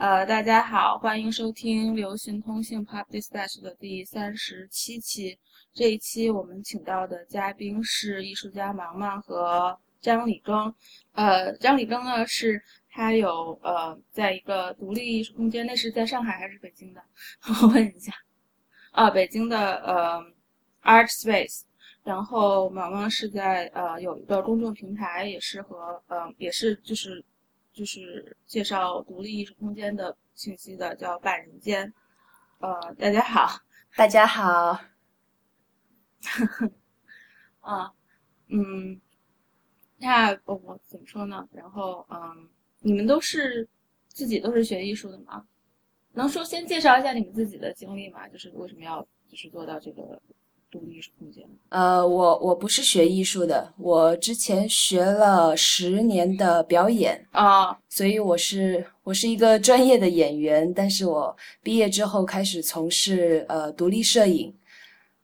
呃，大家好，欢迎收听流行通信 Pop Dispatch 的第三十七期。这一期我们请到的嘉宾是艺术家芒芒和张李庚。呃，张李庚呢是他有呃，在一个独立艺术空间，那是在上海还是北京的？我问一下。啊，北京的呃 Art Space。然后芒芒是在呃有一个公众平台，也是和呃也是就是。就是介绍独立艺术空间的信息的，叫半人间。呃，大家好，大家好。啊，嗯，那我怎么说呢？然后，嗯，你们都是自己都是学艺术的吗？能说先介绍一下你们自己的经历吗？就是为什么要就是做到这个？独立艺术空间。呃，我我不是学艺术的，我之前学了十年的表演啊，所以我是我是一个专业的演员。但是我毕业之后开始从事呃独立摄影，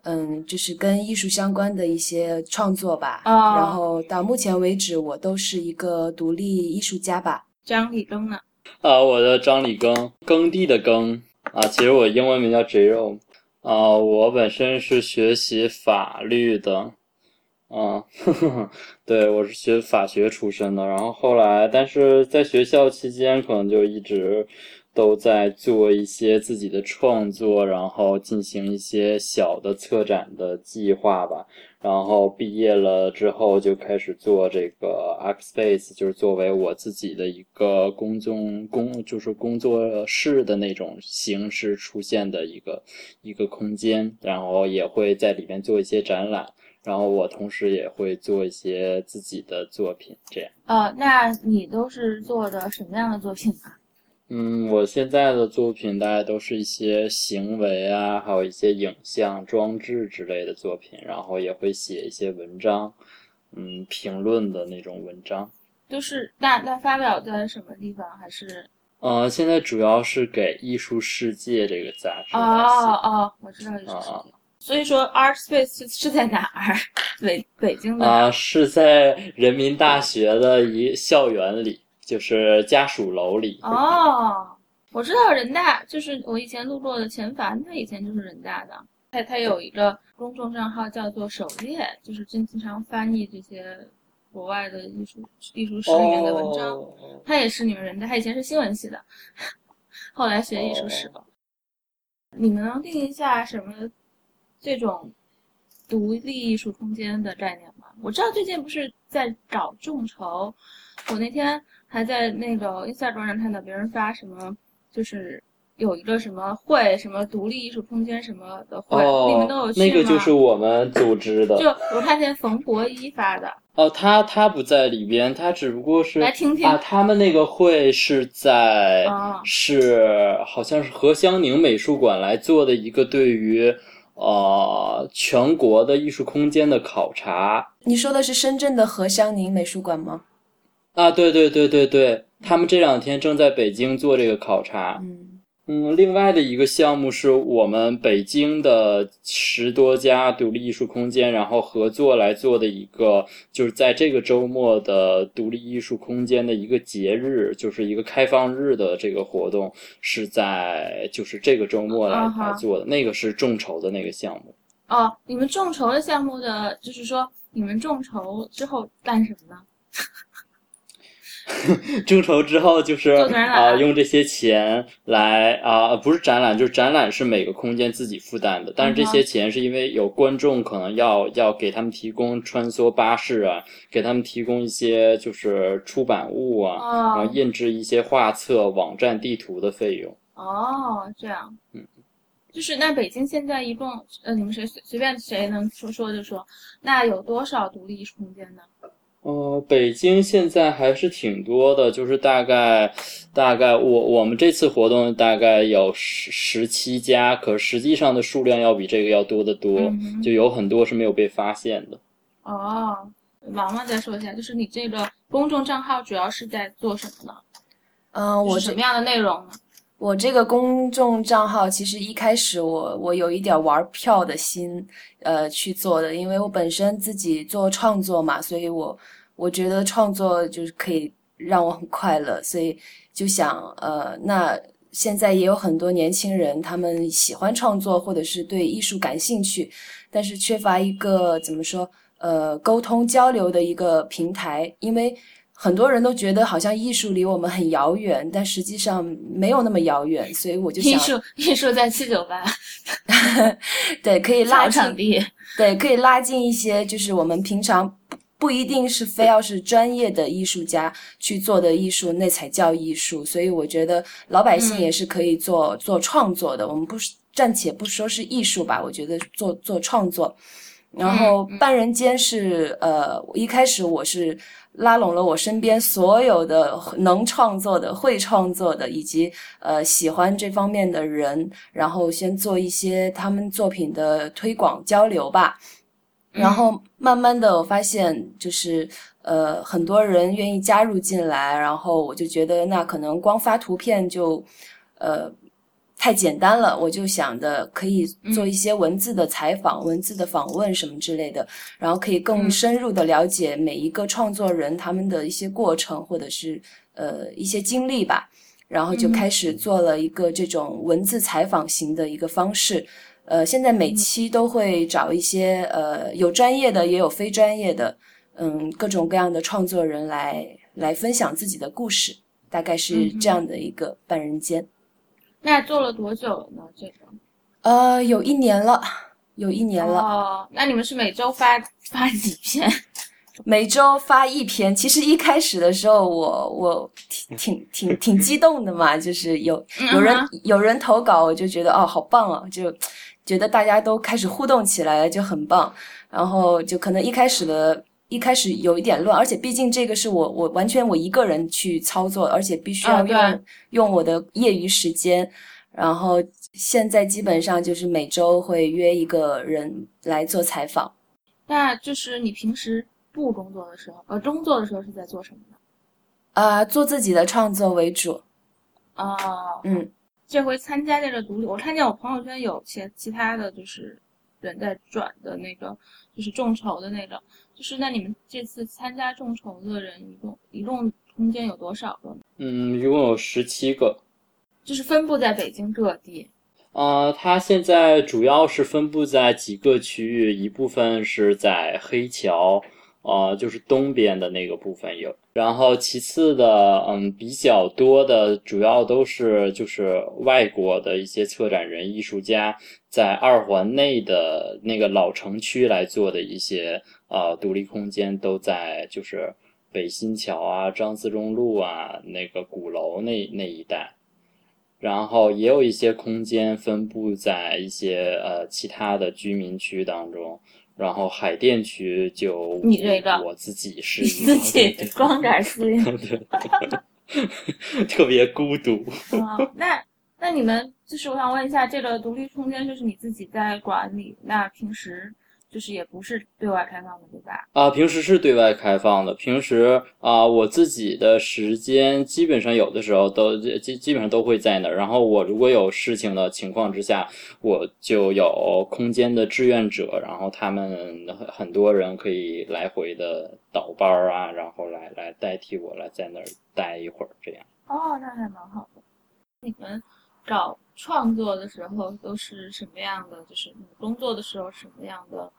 嗯，就是跟艺术相关的一些创作吧。啊，然后到目前为止，我都是一个独立艺术家吧。张李庚呢？啊，我的张李庚，耕地的耕啊，其实我英文名叫 Jerome。啊，我本身是学习法律的，啊，对我是学法学出身的，然后后来，但是在学校期间，可能就一直都在做一些自己的创作，然后进行一些小的策展的计划吧。然后毕业了之后就开始做这个 X Space，就是作为我自己的一个公众工，就是工作室的那种形式出现的一个一个空间。然后也会在里面做一些展览。然后我同时也会做一些自己的作品，这样。呃，那你都是做的什么样的作品啊？嗯，我现在的作品大概都是一些行为啊，还有一些影像装置之类的作品，然后也会写一些文章，嗯，评论的那种文章。就是那那发表在什么地方？还是？呃，现在主要是给《艺术世界》这个杂志。哦哦，我知道《艺术世界》。所以说，Art Space 是在哪儿？北北京的。啊，是在人民大学的一校园里。就是家属楼里哦，我知道人大，就是我以前路过的钱凡，他以前就是人大的，他他有一个公众账号叫做首页，就是经经常翻译这些国外的艺术艺术史里面的文章。他也是你们人大，他以前是新闻系的，后来学艺术史了。你们能定一下什么这种独立艺术空间的概念吗？我知道最近不是在搞众筹，我那天。还在那个 Instagram 上看到别人发什么，就是有一个什么会，什么独立艺术空间什么的会，你们都有去吗？那个就是我们组织的。就我看见冯博一发的。哦，他他不在里边，他只不过是来听听啊。他们那个会是在是好像是何香凝美术馆来做的一个对于呃全国的艺术空间的考察。你说的是深圳的何香凝美术馆吗？啊，对对对对对，他们这两天正在北京做这个考察。嗯嗯，另外的一个项目是我们北京的十多家独立艺术空间，然后合作来做的一个，就是在这个周末的独立艺术空间的一个节日，就是一个开放日的这个活动，是在就是这个周末来来做的，那个是众筹的那个项目。哦，你们众筹的项目的，就是说你们众筹之后干什么呢？众筹之后就是啊，用这些钱来啊，不是展览，就是展览是每个空间自己负担的。但是这些钱是因为有观众可能要要给他们提供穿梭巴士啊，给他们提供一些就是出版物啊，然后印制一些画册、网站、地图的费用。哦，这样，嗯，就是那北京现在一共呃，你们谁随随便谁能说说就说，那有多少独立艺术空间呢？呃，北京现在还是挺多的，就是大概，大概我我们这次活动大概有十十七家，可实际上的数量要比这个要多得多，就有很多是没有被发现的。哦，王王再说一下，就是你这个公众账号主要是在做什么呢？嗯，我什么样的内容呢？我这个公众账号其实一开始我我有一点玩票的心，呃，去做的，因为我本身自己做创作嘛，所以我我觉得创作就是可以让我很快乐，所以就想呃，那现在也有很多年轻人，他们喜欢创作或者是对艺术感兴趣，但是缺乏一个怎么说呃沟通交流的一个平台，因为。很多人都觉得好像艺术离我们很遥远，但实际上没有那么遥远，所以我就想，艺术艺术在七九八，对，可以拉近，地，对，可以拉近一些，就是我们平常不不一定是非要是专业的艺术家去做的艺术，那才叫艺术。所以我觉得老百姓也是可以做做创作的。我们不暂且不说是艺术吧，我觉得做做创作。然后半人间是呃，一开始我是。拉拢了我身边所有的能创作的、会创作的，以及呃喜欢这方面的人，然后先做一些他们作品的推广交流吧。然后慢慢的，我发现就是呃很多人愿意加入进来，然后我就觉得那可能光发图片就呃。太简单了，我就想的可以做一些文字的采访、文字的访问什么之类的，然后可以更深入的了解每一个创作人他们的一些过程或者是呃一些经历吧，然后就开始做了一个这种文字采访型的一个方式，呃，现在每期都会找一些呃有专业的也有非专业的，嗯，各种各样的创作人来来分享自己的故事，大概是这样的一个半人间。那做了多久了呢？这个，呃，有一年了，有一年了。哦，那你们是每周发发几篇？每周发一篇。其实一开始的时候，我我挺挺挺挺激动的嘛，就是有有人有人投稿，我就觉得哦，好棒啊，就觉得大家都开始互动起来了，就很棒。然后就可能一开始的。一开始有一点乱，而且毕竟这个是我我完全我一个人去操作，而且必须要用用我的业余时间。然后现在基本上就是每周会约一个人来做采访。那就是你平时不工作的时候，呃，工作的时候是在做什么呢？啊，做自己的创作为主。哦，嗯，这回参加这个独立，我看见我朋友圈有些其他的就是人在转的那个，就是众筹的那个。就是那你们这次参加众筹的人一共一共中间有多少个？嗯，一共有十七个，就是分布在北京各地。啊，它现在主要是分布在几个区域，一部分是在黑桥，呃，就是东边的那个部分有。然后其次的，嗯，比较多的主要都是就是外国的一些策展人、艺术家在二环内的那个老城区来做的一些。啊，独立空间都在就是北新桥啊、张自忠路啊那个鼓楼那那一带，然后也有一些空间分布在一些呃其他的居民区当中，然后海淀区就你这个我自己是自己光杆司令，特别孤独。啊，那那你们就是我想问一下，这个独立空间就是你自己在管理，那平时？就是也不是对外开放的，对吧？啊，平时是对外开放的。平时啊，我自己的时间基本上有的时候都基基本上都会在那儿。然后我如果有事情的情况之下，我就有空间的志愿者，然后他们很多人可以来回的倒班儿啊，然后来来代替我来在那儿待一会儿，这样。哦，那还蛮好的。你们找创作的时候都是什么样的？就是你工作的时候什么样的？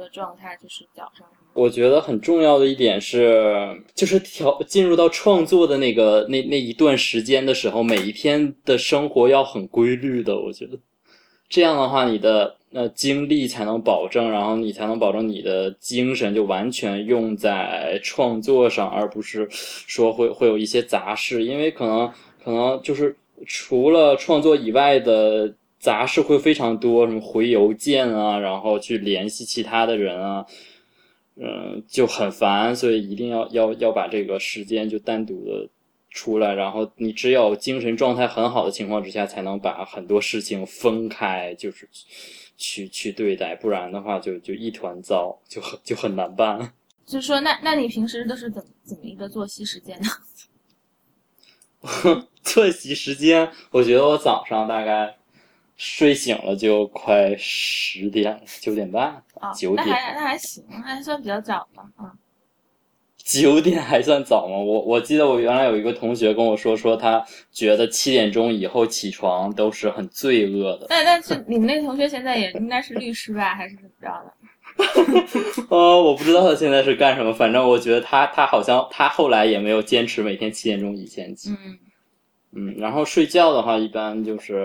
的状态就是早上。我觉得很重要的一点是，就是调进入到创作的那个那那一段时间的时候，每一天的生活要很规律的。我觉得这样的话，你的呃精力才能保证，然后你才能保证你的精神就完全用在创作上，而不是说会会有一些杂事，因为可能可能就是除了创作以外的。杂事会非常多，什么回邮件啊，然后去联系其他的人啊，嗯，就很烦，所以一定要要要把这个时间就单独的出来，然后你只有精神状态很好的情况之下，才能把很多事情分开，就是去去对待，不然的话就就一团糟，就很就很难办。就说那那你平时都是怎怎么一个作息时间呢？作息时间，我觉得我早上大概。睡醒了就快十点九点半，九点那还那还行，还算比较早吧啊。九点还算早吗？我我记得我原来有一个同学跟我说，说他觉得七点钟以后起床都是很罪恶的。但但是你们那个同学现在也应该是律师吧，还是怎么着的？呃，我不知道他现在是干什么，反正我觉得他他好像他后来也没有坚持每天七点钟以前起。嗯嗯，然后睡觉的话，一般就是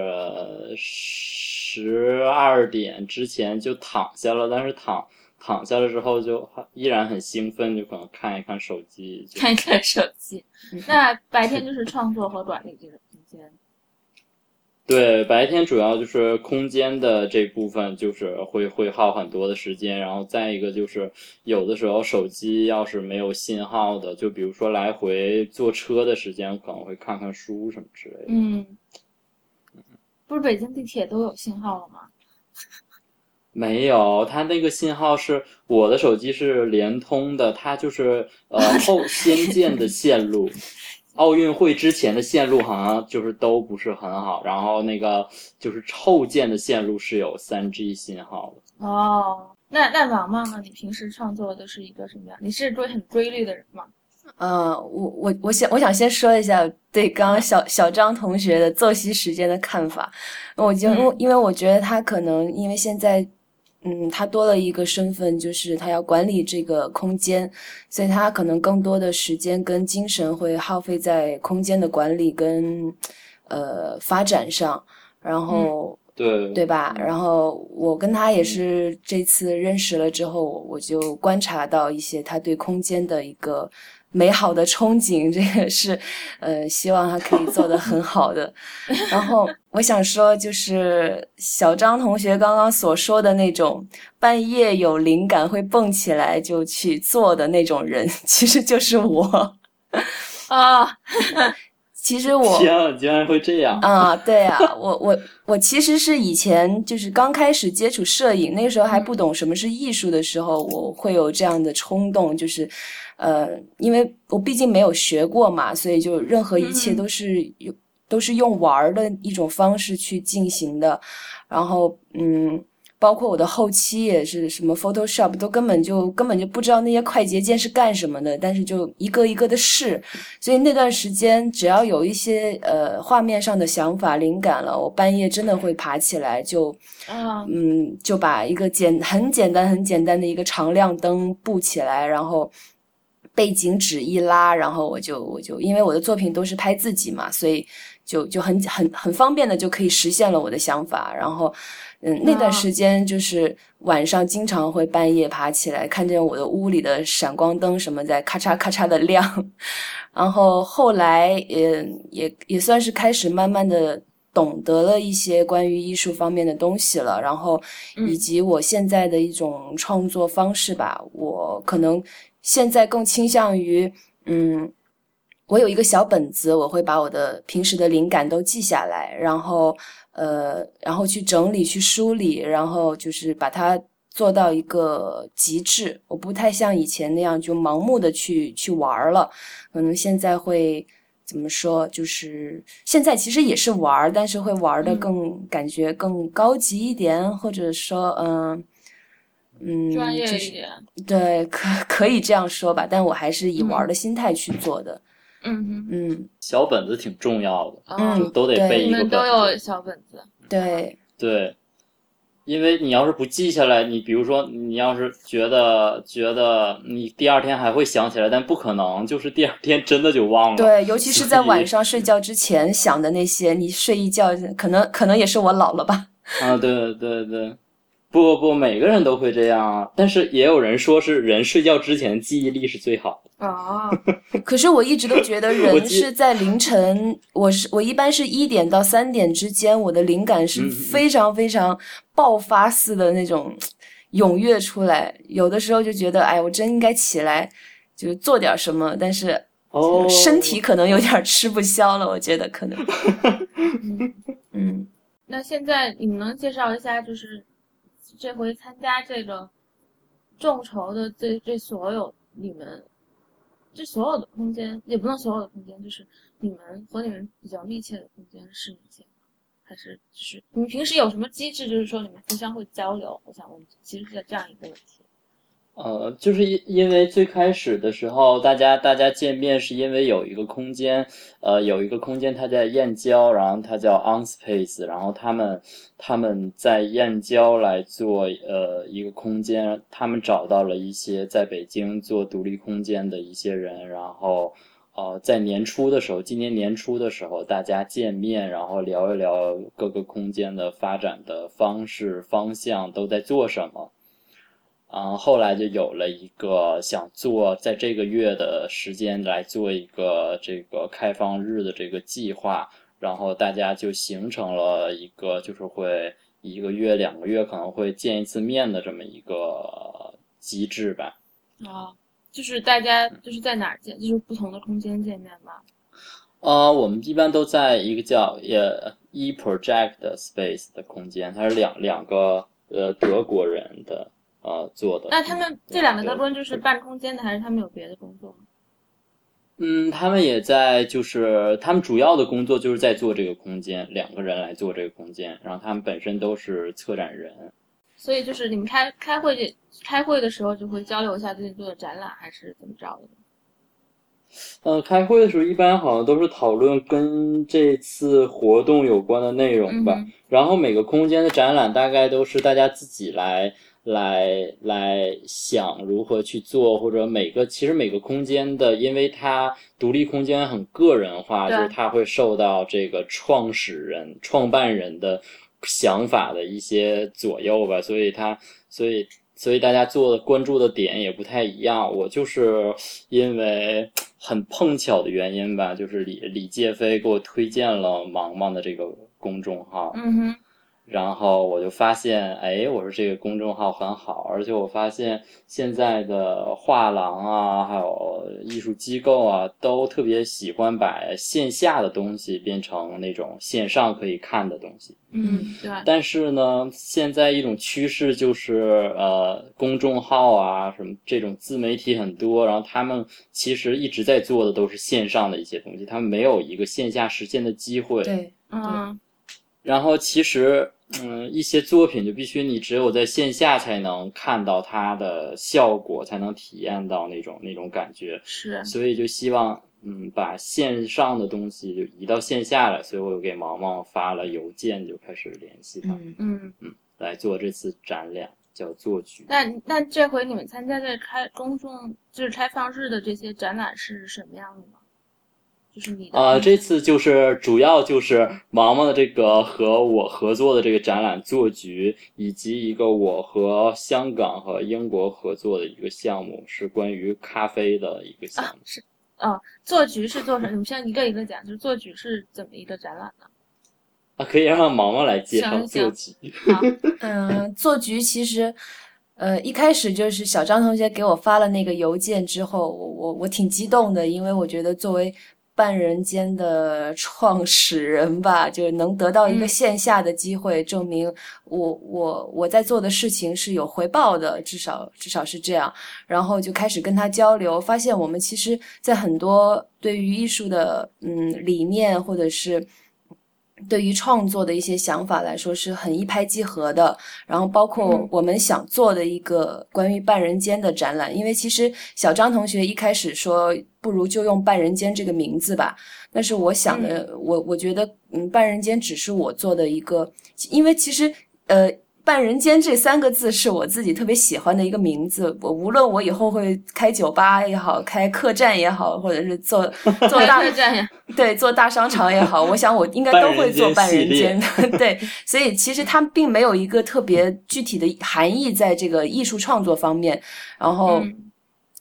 十二点之前就躺下了，但是躺躺下了之后就依然很兴奋，就可能看一看手机，看一看手机。那白天就是创作和管理这个空间。对，白天主要就是空间的这部分，就是会会耗很多的时间，然后再一个就是有的时候手机要是没有信号的，就比如说来回坐车的时间，可能会看看书什么之类的。嗯，不是北京地铁都有信号了吗？没有，它那个信号是我的手机是联通的，它就是呃 后先建的线路。奥运会之前的线路好像就是都不是很好，然后那个就是后建的线路是有三 G 信号的。哦，那那王王呢？你平时创作的是一个什么样？你是追很规律的人吗？呃，我我我想我想先说一下对刚刚小小张同学的作息时间的看法，我就因为我觉得他可能因为现在。嗯，他多了一个身份，就是他要管理这个空间，所以他可能更多的时间跟精神会耗费在空间的管理跟呃发展上，然后对对吧？然后我跟他也是这次认识了之后，我就观察到一些他对空间的一个。美好的憧憬，这个是，呃，希望他可以做得很好的。然后我想说，就是小张同学刚刚所说的那种半夜有灵感会蹦起来就去做的那种人，其实就是我 啊。其实我 天啊，居然会这样啊！对啊，我我我其实是以前就是刚开始接触摄影，那个时候还不懂什么是艺术的时候，我会有这样的冲动，就是。呃，因为我毕竟没有学过嘛，所以就任何一切都是有都是用玩儿的一种方式去进行的，然后嗯，包括我的后期也是什么 Photoshop 都根本就根本就不知道那些快捷键是干什么的，但是就一个一个的试，所以那段时间只要有一些呃画面上的想法灵感了，我半夜真的会爬起来就嗯就把一个简很简单很简单的一个常亮灯布起来，然后。背景纸一拉，然后我就我就因为我的作品都是拍自己嘛，所以就就很很很方便的就可以实现了我的想法。然后，嗯，那段时间就是晚上经常会半夜爬起来，看见我的屋里的闪光灯什么在咔嚓咔嚓的亮。然后后来，也，也也算是开始慢慢的懂得了一些关于艺术方面的东西了。然后，以及我现在的一种创作方式吧，我可能。现在更倾向于，嗯，我有一个小本子，我会把我的平时的灵感都记下来，然后，呃，然后去整理、去梳理，然后就是把它做到一个极致。我不太像以前那样就盲目的去去玩了，可能现在会怎么说？就是现在其实也是玩，但是会玩的更感觉更高级一点，或者说，嗯。嗯，专业一点，对，可 可以这样说吧，但我还是以玩的心态去做的。嗯嗯嗯，小本子挺重要的，嗯，都得背一个本子。都有小本子，对对，因为你要是不记下来，你比如说你要是觉得觉得你第二天还会想起来，但不可能，就是第二天真的就忘了。对，尤其是在晚上睡觉之前想的那些，你睡一觉，可能可能也是我老了吧。啊，对对对。不不，每个人都会这样啊。但是也有人说是人睡觉之前记忆力是最好的啊。可是我一直都觉得人是在凌晨，我是我一般是一点到三点之间，我的灵感是非常非常爆发似的那种踊跃出来。有的时候就觉得，哎，我真应该起来，就是做点什么。但是哦，身体可能有点吃不消了，我觉得可能。嗯，那现在你们能介绍一下，就是。这回参加这个众筹的这这所有你们，这所有的空间也不能所有的空间，就是你们和你们比较密切的空间是哪些？还是就是你们平时有什么机制？就是说你们互相会交流？我想问，其实是这样一个问题。呃，就是因因为最开始的时候，大家大家见面是因为有一个空间，呃，有一个空间它在燕郊，然后它叫 OnSpace，然后他们他们在燕郊来做呃一个空间，他们找到了一些在北京做独立空间的一些人，然后呃在年初的时候，今年年初的时候大家见面，然后聊一聊各个空间的发展的方式方向都在做什么。嗯，后来就有了一个想做在这个月的时间来做一个这个开放日的这个计划，然后大家就形成了一个就是会一个月、两个月可能会见一次面的这么一个机制吧。啊，就是大家就是在哪儿见，就是不同的空间见面吗？呃，我们一般都在一个叫呃 e project space 的空间，它是两两个呃德国人的。呃，做的。那他们这两个德国人就是办空间的，还是他们有别的工作？嗯，他们也在，就是他们主要的工作就是在做这个空间，两个人来做这个空间，然后他们本身都是策展人。所以就是你们开开会开会的时候就会交流一下最近做的展览，还是怎么着的？呃，开会的时候一般好像都是讨论跟这次活动有关的内容吧。然后每个空间的展览大概都是大家自己来。来来想如何去做，或者每个其实每个空间的，因为它独立空间很个人化，就是它会受到这个创始人、创办人的想法的一些左右吧，所以它所以所以大家做的关注的点也不太一样。我就是因为很碰巧的原因吧，就是李李介飞给我推荐了芒芒的这个公众号。嗯哼。然后我就发现，哎，我说这个公众号很好，而且我发现现在的画廊啊，还有艺术机构啊，都特别喜欢把线下的东西变成那种线上可以看的东西。嗯，对。但是呢，现在一种趋势就是，呃，公众号啊，什么这种自媒体很多，然后他们其实一直在做的都是线上的一些东西，他们没有一个线下实现的机会。对，嗯。然后其实。嗯，一些作品就必须你只有在线下才能看到它的效果，才能体验到那种那种感觉。是，所以就希望嗯把线上的东西就移到线下来，所以我又给毛毛发了邮件，就开始联系他。嗯嗯嗯，来做这次展览叫做局。那那这回你们参加的开公众就是开放日的这些展览是什么样的呢？就是你啊，这次就是主要就是毛毛的这个和我合作的这个展览做局，以及一个我和香港和英国合作的一个项目，是关于咖啡的一个项目。是，啊，做局是做什么？你们先一个一个讲，就是做局是怎么一个展览呢？啊，可以让毛毛来介绍做局。嗯，做局其实，呃，一开始就是小张同学给我发了那个邮件之后，我我我挺激动的，因为我觉得作为。半人间的创始人吧，就是能得到一个线下的机会，证明我我我在做的事情是有回报的，至少至少是这样。然后就开始跟他交流，发现我们其实在很多对于艺术的嗯理念或者是。对于创作的一些想法来说是很一拍即合的，然后包括我们想做的一个关于半人间的展览，因为其实小张同学一开始说不如就用半人间这个名字吧，但是我想的，我我觉得嗯半人间只是我做的一个，因为其实呃。半人间这三个字是我自己特别喜欢的一个名字。我无论我以后会开酒吧也好，开客栈也好，或者是做 做大客栈，对，做大商场也好，我想我应该都会做半人间的。对，所以其实它并没有一个特别具体的含义在这个艺术创作方面。然后，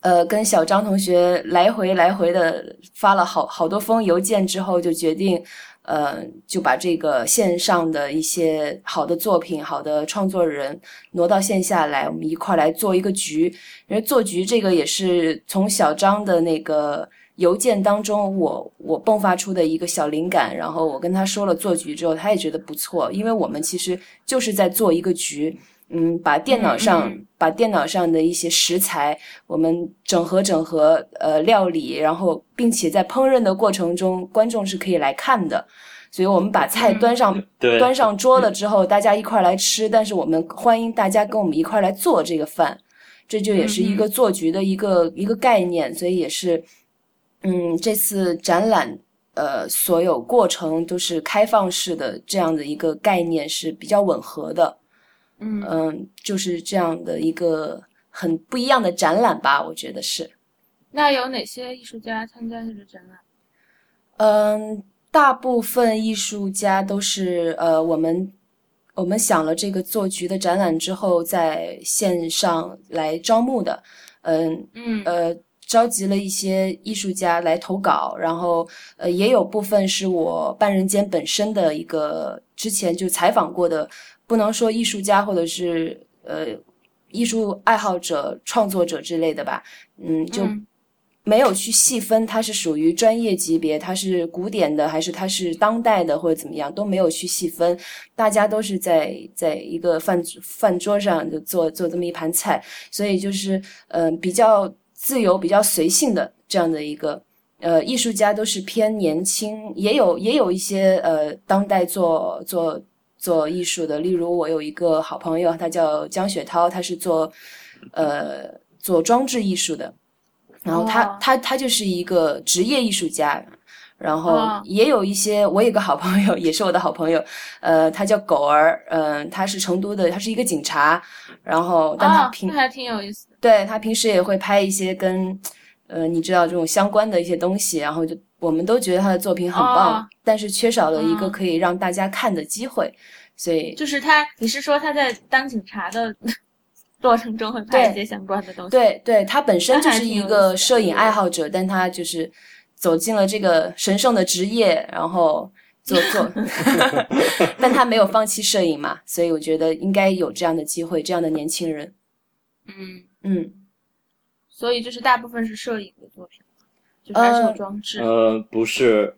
呃，跟小张同学来回来回的发了好好多封邮件之后，就决定。呃，就把这个线上的一些好的作品、好的创作人挪到线下来，我们一块来做一个局。因为做局这个也是从小张的那个邮件当中，我我迸发出的一个小灵感。然后我跟他说了做局之后，他也觉得不错，因为我们其实就是在做一个局。嗯，把电脑上把电脑上的一些食材，我们整合整合，呃，料理，然后并且在烹饪的过程中，观众是可以来看的。所以我们把菜端上端上桌了之后，大家一块来吃。但是我们欢迎大家跟我们一块来做这个饭，这就也是一个做局的一个一个概念，所以也是，嗯，这次展览呃所有过程都是开放式的这样的一个概念是比较吻合的，嗯嗯，就是这样的一个很不一样的展览吧，我觉得是。那有哪些艺术家参加这个展览？嗯，大部分艺术家都是呃，我们我们想了这个做局的展览之后，在线上来招募的。嗯嗯呃，召集了一些艺术家来投稿，然后呃，也有部分是我半人间本身的一个之前就采访过的，不能说艺术家或者是呃艺术爱好者、创作者之类的吧。嗯，就嗯没有去细分它是属于专业级别，它是古典的还是它是当代的或者怎么样，都没有去细分。大家都是在在一个饭饭桌上就做做这么一盘菜，所以就是嗯、呃比较自由、比较随性的这样的一个呃艺术家都是偏年轻，也有也有一些呃当代做做做艺术的，例如我有一个好朋友，他叫江雪涛，他是做呃做装置艺术的。然后他、哦。他他就是一个职业艺术家，然后哦也有一些，我有个好朋友，也是我的好朋友，呃，他叫狗儿，嗯、他是成都的，他是一个警察，然后但他哦，平、那还挺有意思的。对他平时也会拍一些跟，呃，你知道这种相关的一些东西，然后就我们都觉得他的作品很棒，哦。但是缺少了一个嗯可以让大家看的机会，所以就是他，你是说他在当警察的 过程中会拍一些相关的东西？对对，他本身就是一个摄影爱好者，但他就是走进了这个神圣的职业，然后做 做，但他没有放弃摄影嘛，所以我觉得应该有这样的机会，这样的年轻人，嗯，嗯，所以就是大部分是摄影的作品，就是还是有呃装置。呃，不是，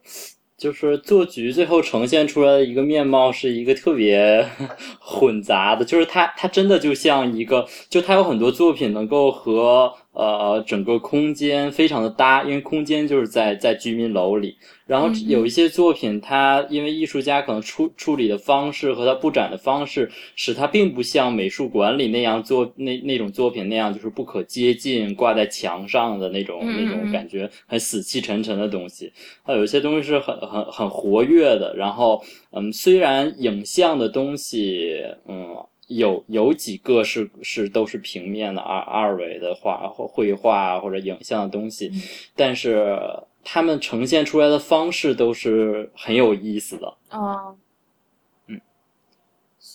就是做局最后呈现出来的一个面貌是一个特别 混杂的，就是它它真的就像一个，就它有很多作品能够和呃整个空间非常的搭，因为空间就是在在居民楼里，然后嗯有一些作品，它因为艺术家可能处处理的方式和他布展的方式，使它并不像美术馆里那样做那那种作品那样，就是不可接近、挂在墙上的那种嗯那种嗯感觉，很死气沉沉的东西。它有一些东西是很很很活跃的，然后嗯，虽然影像的东西，嗯。有有几个是是都是平面的二二维的画或绘画或者影像的东西，嗯。但是他们呈现出来的方式都是很有意思的。哦，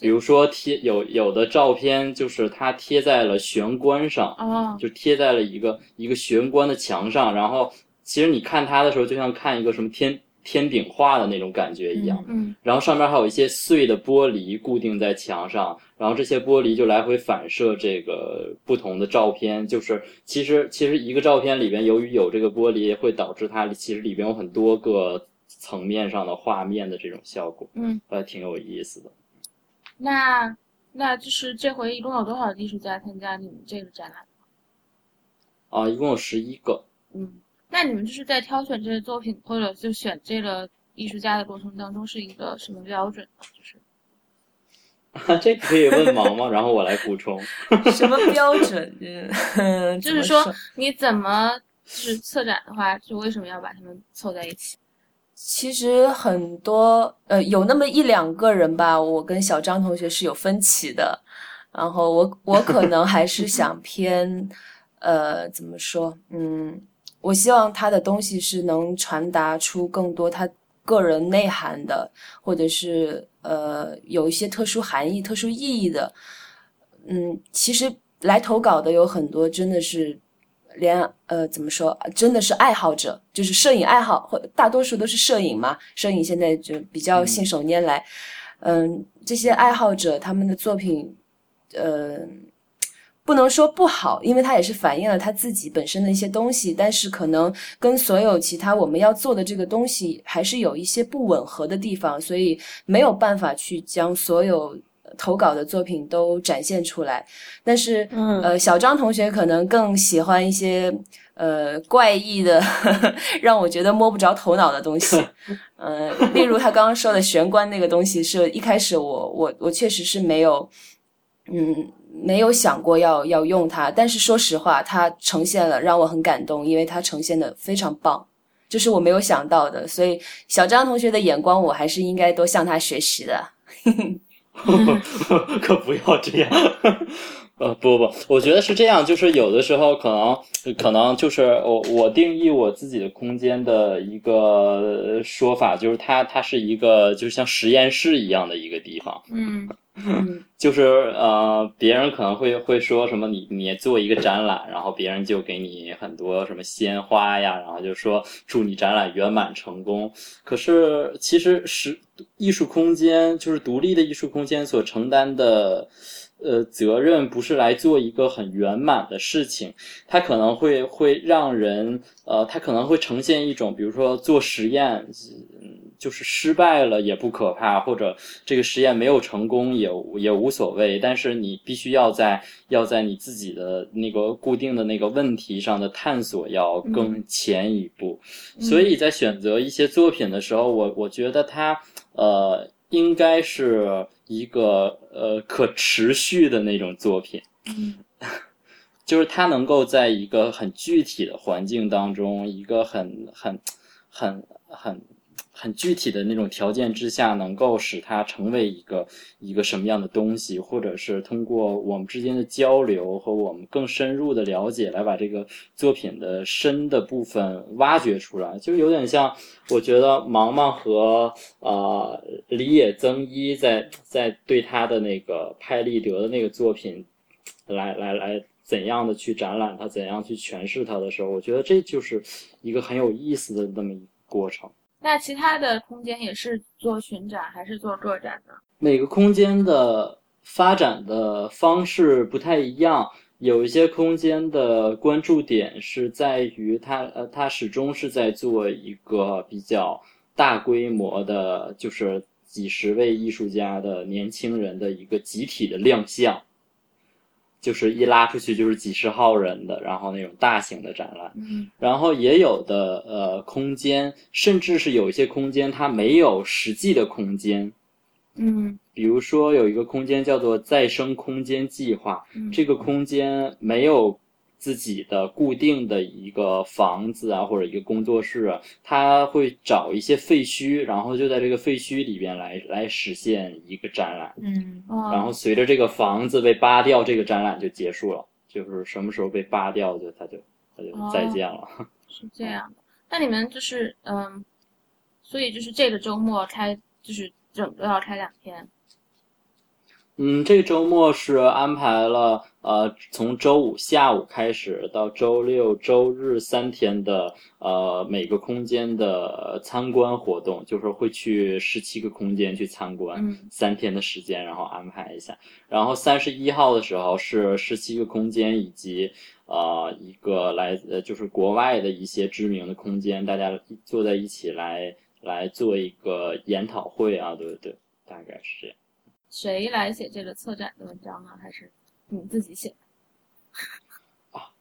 比如说贴有有的照片，就是它贴在了玄关上，哦，就贴在了一个一个玄关的墙上，然后其实你看它的时候，就像看一个什么天天饼画的那种感觉一样。嗯然后上面还有一些碎的玻璃固定在墙上，然后这些玻璃就来回反射这个不同的照片。就是其实其实一个照片里边，由于有这个玻璃，会导致它其实里边有很多个层面上的画面的这种效果，嗯，还挺有意思的。那那就是这回一共有多少艺术家参加你们这个展览？啊，一共有十一个。嗯，那你们就是在挑选这些作品或者就选这个艺术家的过程当中是一个什么标准呢？就是 这可以问毛毛，然后我来补充。什么 标准？嗯，就是说你怎么就是策展的话，就为什么要把他们凑在一起？其实很多呃，有那么一两个人吧，我跟小张同学是有分歧的。然后我我可能还是想偏，呃，怎么说？嗯，我希望他的东西是能传达出更多他个人内涵的，或者是呃有一些特殊含义、特殊意义的。嗯，其实来投稿的有很多，真的是连呃怎么说，真的是爱好者，就是摄影爱好，或大多数都是摄影嘛。摄影现在就比较信手拈来，嗯，这些爱好者他们的作品，呃。不能说不好，因为它也是反映了他自己本身的一些东西，但是可能跟所有其他我们要做的这个东西还是有一些不吻合的地方，所以没有办法去将所有投稿的作品都展现出来。但是，嗯呃，小张同学可能更喜欢一些呃怪异的，让我觉得摸不着头脑的东西。呃，例如他刚刚说的玄关那个东西，是一开始我我我确实是没有。嗯，没有想过要要用它，但是说实话，它呈现了让我很感动，因为它呈现的非常棒，就是我没有想到的。所以小张同学的眼光，我还是应该多向他学习的。可 不要这样。呃，不不，我觉得是这样，就是有的时候可能可能就是我我定义我自己的空间的一个说法，就是它它是一个就是像实验室一样的一个地方。嗯 就是呃，别人可能会会说什么你你做一个展览，然后别人就给你很多什么鲜花呀，然后就说祝你展览圆满成功。可是其实是艺术空间，就是独立的艺术空间所承担的。呃，责任不是来做一个很圆满的事情，它可能会会让人，呃，它可能会呈现一种，比如说做实验，就是失败了也不可怕，或者这个实验没有成功也也无所谓，但是你必须要在要在你自己的那个固定的那个问题上的探索要更前一步，所以在选择一些作品的时候，我我觉得它，呃，应该是。一个呃可持续的那种作品，嗯，就是它能够在一个很具体的环境当中，一个很很很很。很具体的那种条件之下，能够使它成为一个一个什么样的东西，或者是通过我们之间的交流和我们更深入的了解，来把这个作品的深的部分挖掘出来，就有点像我觉得芒芒和呃李野增一在在对他的那个拍立得的那个作品，来来来怎样的去展览它，怎样去诠释它的时候，我觉得这就是一个很有意思的那么一个过程。那其他的空间也是做巡展还是做个展呢？每个空间的发展的方式不太一样，有一些空间的关注点是在于它，呃，它始终是在做一个比较大规模的，就是几十位艺术家的年轻人的一个集体的亮相。就是一拉出去就是几十号人的，然后那种大型的展览，嗯，然后也有的呃空间，甚至是有一些空间它没有实际的空间，嗯，比如说有一个空间叫做再生空间计划，这个空间没有。自己的固定的一个房子啊，或者一个工作室啊，他会找一些废墟，然后就在这个废墟里边来来实现一个展览。嗯，然后随着这个房子被扒掉，这个展览就结束了。就是什么时候被扒掉，就他就他就再见了。是这样的。那你们就是嗯，所以就是这个周末开，就是整个要开两天。嗯，这周末是安排了，呃，从周五下午开始到周六周日三天的，呃，每个空间的参观活动，就是会去十七个空间去参观，三天的时间，然后安排一下。然后三十一号的时候是十七个空间以及，呃，一个来，呃，就是国外的一些知名的空间，大家坐在一起来来做一个研讨会啊，对对，大概是这样。谁来写这个策展的文章呢？还是你自己写？啊，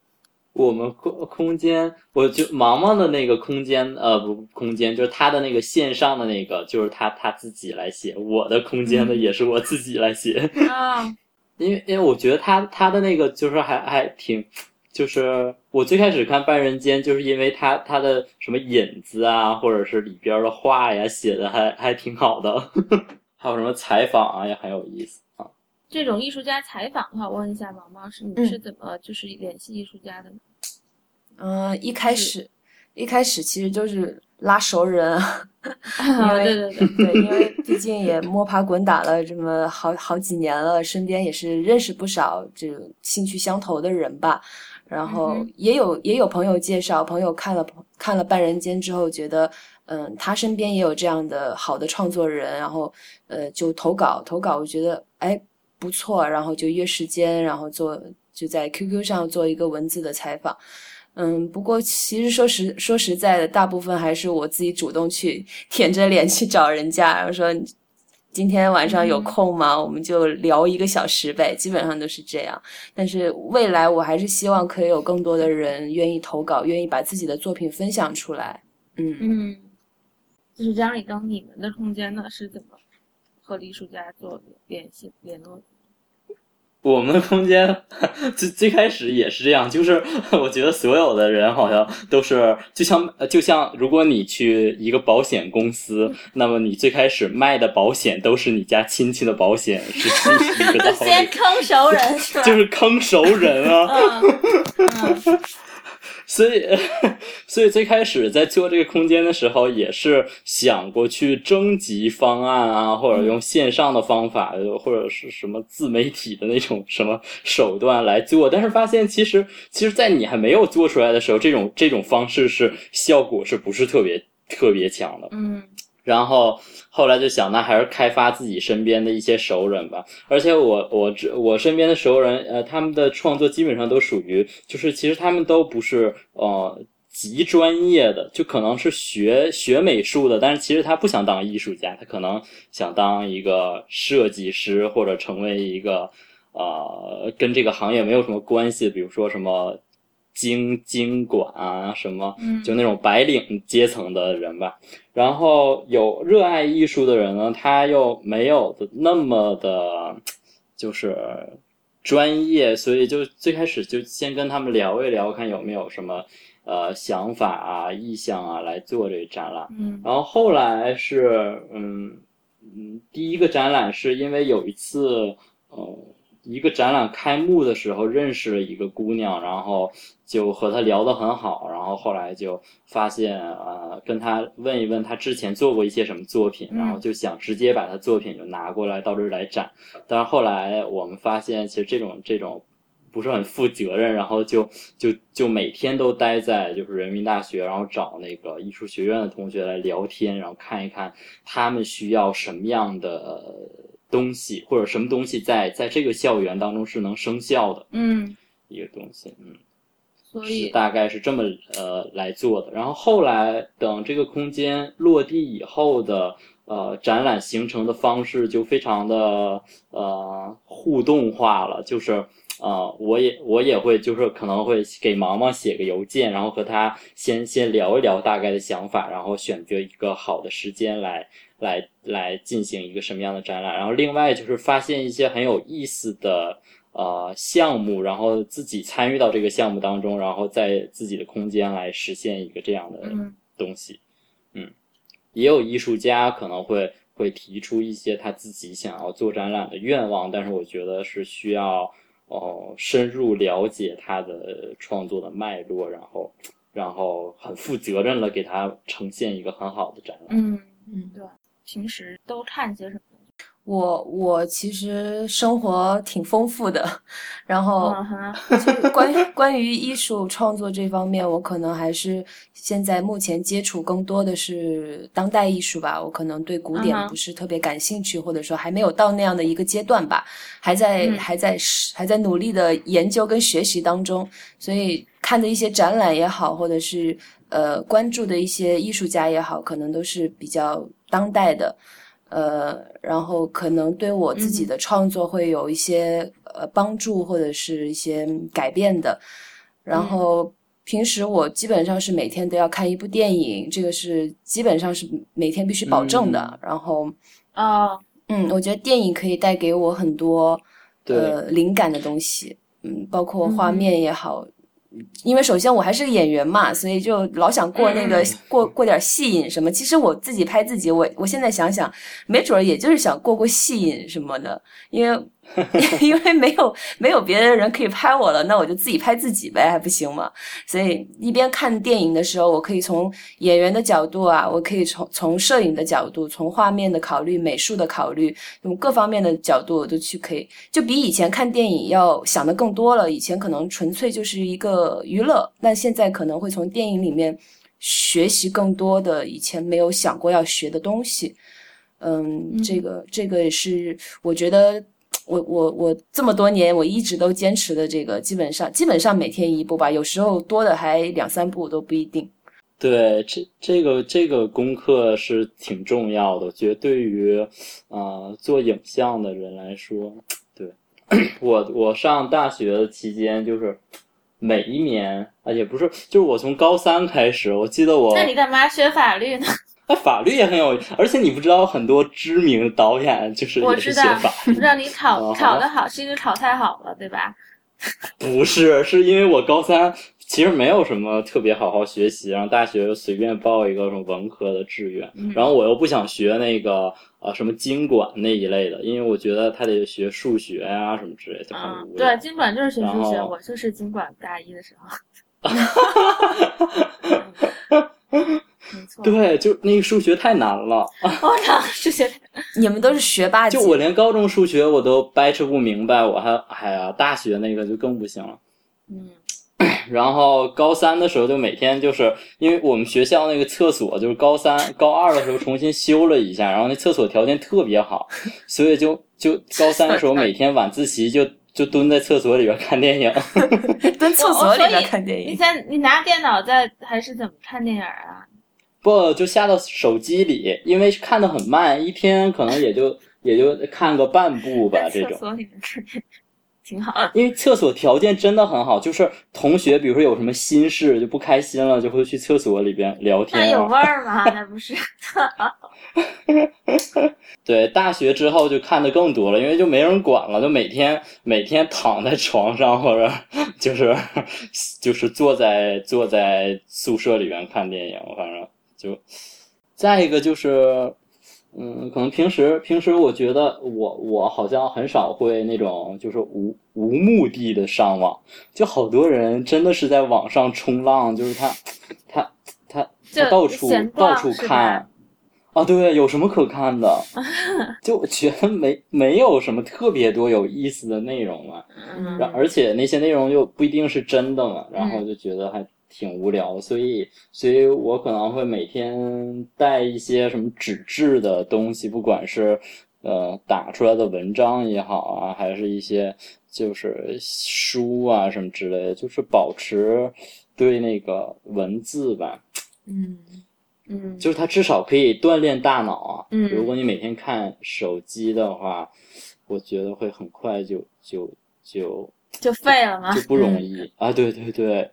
我们空空间，我就毛毛的那个空间，呃，不，空间就是他的那个线上的那个，就是他他自己来写。我的空间的，也是我自己来写。啊，因为因为我觉得他他的那个就是还还挺，就是我最开始看《半人间》，就是因为他他的什么引子啊，或者是里边的话呀，写的还还挺好的。还有什么采访啊，也很有意思啊。这种艺术家采访的话，我问一下毛毛，是你是怎么就是联系艺术家的呢？嗯，一开始一开始其实就是拉熟人，因为对对对对，因为毕竟也摸爬滚打了这么好好几年了，身边也是认识不少这种兴趣相投的人吧。然后也有也有朋友介绍，朋友看了看了《半人间》之后，觉得。嗯，他身边也有这样的好的创作人，然后呃就投稿投稿，我觉得哎不错，然后就约时间，然后做就在 QQ 上做一个文字的采访。嗯，不过其实说实说实在的，大部分还是我自己主动去 舔着脸去找人家，然后说今天晚上有空吗？我们就聊一个小时呗，基本上都是这样。但是未来我还是希望可以有更多的人愿意投稿，愿意把自己的作品分享出来。嗯嗯。就是张里刚，你们的空间呢是怎么和艺术家做联系联络？我们的空间 最最开始也是这样，就是 我觉得所有的人好像都是就像就像如果你去一个保险公司，那么你最开始卖的保险都是你家亲戚的保险，是 是一个道先，坑熟人是吧？就是坑熟人啊。嗯嗯所以，所以最开始在做这个空间的时候，也是想过去征集方案啊，或者用线上的方法，或者是什么自媒体的那种什么手段来做。但是发现，其实，其实，在你还没有做出来的时候，这种这种方式是效果是不是特别特别强的？嗯然后后来就想，那还是开发自己身边的一些熟人吧。而且我我这我身边的熟人，呃，他们的创作基本上都属于，就是其实他们都不是呃极专业的，就可能是学学美术的，但是其实他不想当艺术家，他可能想当一个设计师或者成为一个呃跟这个行业没有什么关系，比如说什么经经管啊什么。嗯，就那种白领阶层的人吧。然后有热爱艺术的人呢，他又没有那么的，就是专业，所以就最开始就先跟他们聊一聊，看有没有什么呃想法啊、意向啊来做这个展览。嗯然后后来是，嗯嗯，第一个展览是因为有一次，呃，一个展览开幕的时候认识了一个姑娘，然后就和她聊得很好，然后后来就发现，呃，跟她问一问她之前做过一些什么作品，嗯然后就想直接把她作品就拿过来到这儿来展，但是后来我们发现，其实这种这种。不是很负责任，然后就就就每天都待在就是人民大学，然后找那个艺术学院的同学来聊天，然后看一看他们需要什么样的呃东西，或者什么东西在在这个校园当中是能生效的嗯，一个东西，嗯。所以是大概是这么呃来做的。然后后来等这个空间落地以后的呃展览形成的方式就非常的呃互动化了，就是。呃，我也我也会，就是可能会给毛毛写个邮件，然后和他先先聊一聊大概的想法，然后选择一个好的时间来来来进行一个什么样的展览。然后另外就是发现一些很有意思的呃项目，然后自己参与到这个项目当中，然后在自己的空间来实现一个这样的嗯东西。嗯，也有艺术家可能会会提出一些他自己想要做展览的愿望，但是我觉得是需要哦深入了解他的创作的脉络，然后然后很负责任的给他呈现一个很好的展览。嗯嗯对，平时都看些什么？我我其实生活挺丰富的，然后关于 关于艺术创作这方面，我可能还是现在目前接触更多的是当代艺术吧。我可能对古典不是特别感兴趣，或者说还没有到那样的一个阶段吧，还在、嗯还在还在努力的研究跟学习当中。所以看的一些展览也好，或者是呃关注的一些艺术家也好，可能都是比较当代的。呃，然后可能对我自己的创作会有一些、呃帮助或者是一些改变的。然后平时我基本上是每天都要看一部电影，这个是基本上是每天必须保证的。然后，啊，嗯，我觉得电影可以带给我很多呃灵感的东西，嗯，包括画嗯面也好。因为首先我还是个演员嘛，所以就老想过那个、嗯过过点戏瘾什么。其实我自己拍自己，我我现在想想，没准儿也就是想过过戏瘾什么的，因为 因为没有没有别的人可以拍我了，那我就自己拍自己呗，还不行吗？所以一边看电影的时候，我可以从演员的角度啊，我可以从从摄影的角度，从画面的考虑、美术的考虑，从各方面的角度我都去可以，就比以前看电影要想的更多了。以前可能纯粹就是一个娱乐，但现在可能会从电影里面学习更多的以前没有想过要学的东西。嗯，嗯这个这个也是我觉得我我我这么多年我一直都坚持的这个，基本上基本上每天一步吧，有时候多的还两三步都不一定。对，这这个这个功课是挺重要的，我觉得对于呃做影像的人来说，对 我我上大学的期间就是每一年啊也不是，就是我从高三开始，我记得我那你干嘛学法律呢？那法律也很有，而且你不知道很多知名导演就是我也是知道学法，律，让你 炒哦炒的好，是因为考太好了，对吧？不是，是因为我高三其实没有什么特别好好学习，然后大学就随便报一个什么文科的志愿，嗯然后我又不想学那个呃什么经管那一类的，因为我觉得他得学数学呀、什么之类的。对，经管就是学数学，我就是经管大一的时候。没错，对，就那个数学太难了，我 操，数学你们都是学霸级就，我连高中数学我都掰扯不明白，我还哎呀，大学那个就更不行了。嗯 然后高三的时候就每天就是因为我们学校那个厕所就是高三高二的时候重新修了一下，然后那厕所条件特别好，所以就就高三的时候每天晚自习就就蹲在厕所里边看电影。蹲厕所里边看电影你。在你拿电脑在还是怎么看电影啊？不就下到手机里，因为看的很慢，一天可能也就也就看个半部吧这种。厕所里面看电影，挺好。因为厕所条件真的很好，就是同学比如说有什么心事就不开心了，就会去厕所里边聊天啊。那有味儿吗？那不是。对，大学之后就看的更多了，因为就没人管了，就每天每天躺在床上或者就是就是坐在坐在宿舍里边看电影，反正就再一个就是。嗯，可能平时平时我觉得我我好像很少会那种就是无无目的的上网，就好多人真的是在网上冲浪，就是他他他他到处到处看，啊，对，有什么可看的？就觉得没没有什么特别多有意思的内容嘛，嗯然而且那些内容又不一定是真的嘛，然嗯后就觉得还挺无聊，所以所以我可能会每天带一些什么纸质的东西，不管是呃打出来的文章也好啊，还是一些就是书啊什么之类的，就是保持对那个文字吧，嗯，嗯，就是它至少可以锻炼大脑啊。嗯如果你每天看手机的话，我觉得会很快就就就就废了吗就？不容易、啊！对对对，